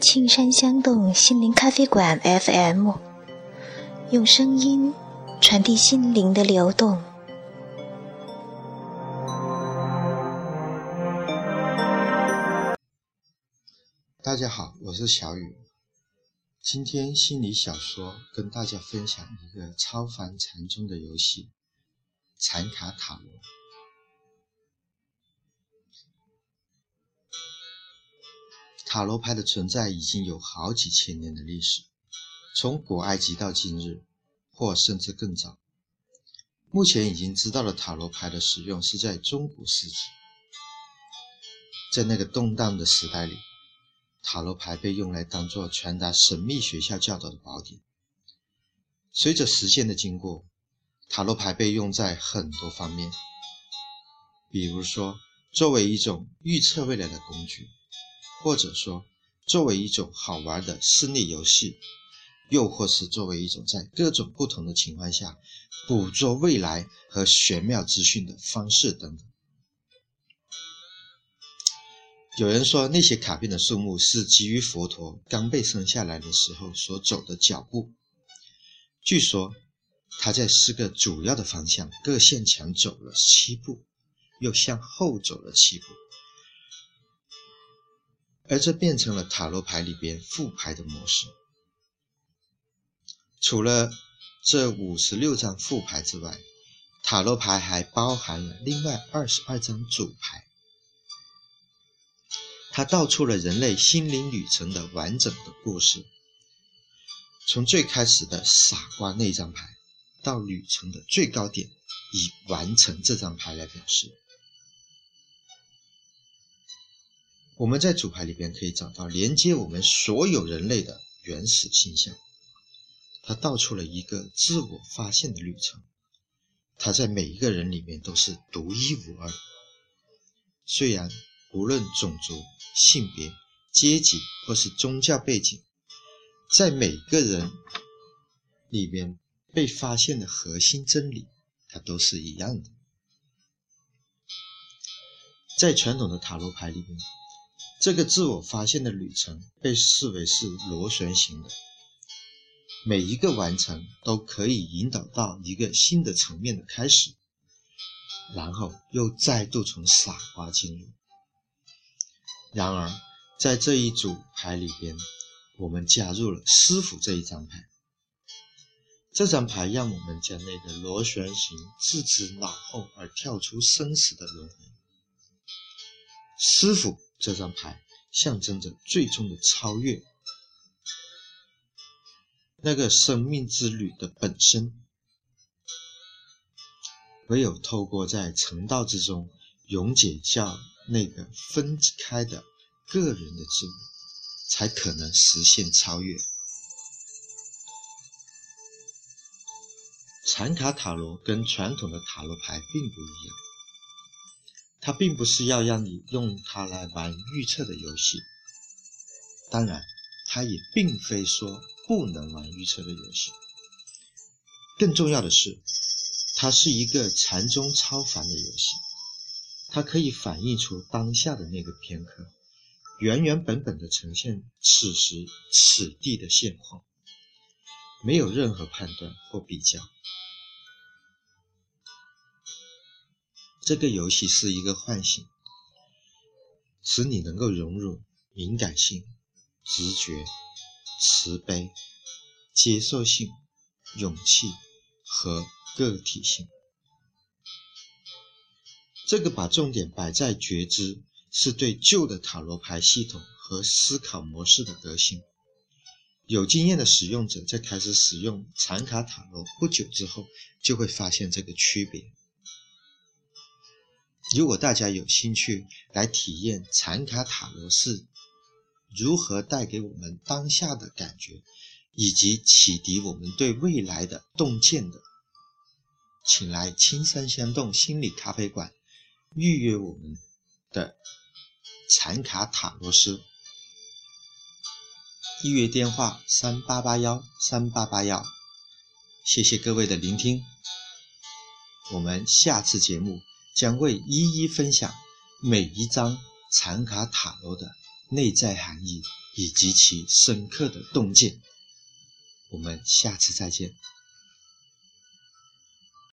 青山香动心灵咖啡馆 FM，用声音传递心灵的流动。大家好，我是小雨。今天心理小说跟大家分享一个超凡禅宗的游戏——禅卡塔罗。塔罗牌的存在已经有好几千年的历史，从古埃及到今日，或甚至更早。目前已经知道了塔罗牌的使用是在中古世纪，在那个动荡的时代里，塔罗牌被用来当做传达神秘学校教导的宝典。随着时间的经过，塔罗牌被用在很多方面，比如说作为一种预测未来的工具。或者说，作为一种好玩的室内游戏，又或是作为一种在各种不同的情况下捕捉未来和玄妙资讯的方式等等。有人说，那些卡片的数目是基于佛陀刚被生下来的时候所走的脚步。据说，他在四个主要的方向各向前走了七步，又向后走了七步。而这变成了塔罗牌里边副牌的模式。除了这五十六张副牌之外，塔罗牌还包含了另外二十二张主牌。它道出了人类心灵旅程的完整的故事，从最开始的傻瓜那张牌，到旅程的最高点，以完成这张牌来表示。我们在主牌里边可以找到连接我们所有人类的原始形象，它道出了一个自我发现的旅程。它在每一个人里面都是独一无二。虽然无论种族、性别、阶级或是宗教背景，在每个人里面被发现的核心真理，它都是一样的。在传统的塔罗牌里面。这个自我发现的旅程被视为是螺旋形的，每一个完成都可以引导到一个新的层面的开始，然后又再度从傻瓜进入。然而，在这一组牌里边，我们加入了师傅这一张牌。这张牌让我们将那个螺旋形置之脑后而跳出生死的轮回。师傅。这张牌象征着最终的超越，那个生命之旅的本身，唯有透过在成道之中溶解掉那个分开的个人的自我，才可能实现超越。禅卡塔罗跟传统的塔罗牌并不一样。它并不是要让你用它来玩预测的游戏，当然，它也并非说不能玩预测的游戏。更重要的是，它是一个禅宗超凡的游戏，它可以反映出当下的那个片刻，原原本本的呈现此时此地的现况，没有任何判断或比较。这个游戏是一个唤醒，使你能够融入敏感性、直觉、慈悲、接受性、勇气和个体性。这个把重点摆在觉知，是对旧的塔罗牌系统和思考模式的革新。有经验的使用者在开始使用残卡塔罗不久之后，就会发现这个区别。如果大家有兴趣来体验禅卡塔罗是如何带给我们当下的感觉，以及启迪我们对未来的洞见的，请来青山相洞心理咖啡馆预约我们的禅卡塔罗师。预约电话：三八八幺三八八幺。谢谢各位的聆听，我们下次节目。将会一一分享每一张残卡塔罗的内在含义以及其深刻的洞见。我们下次再见。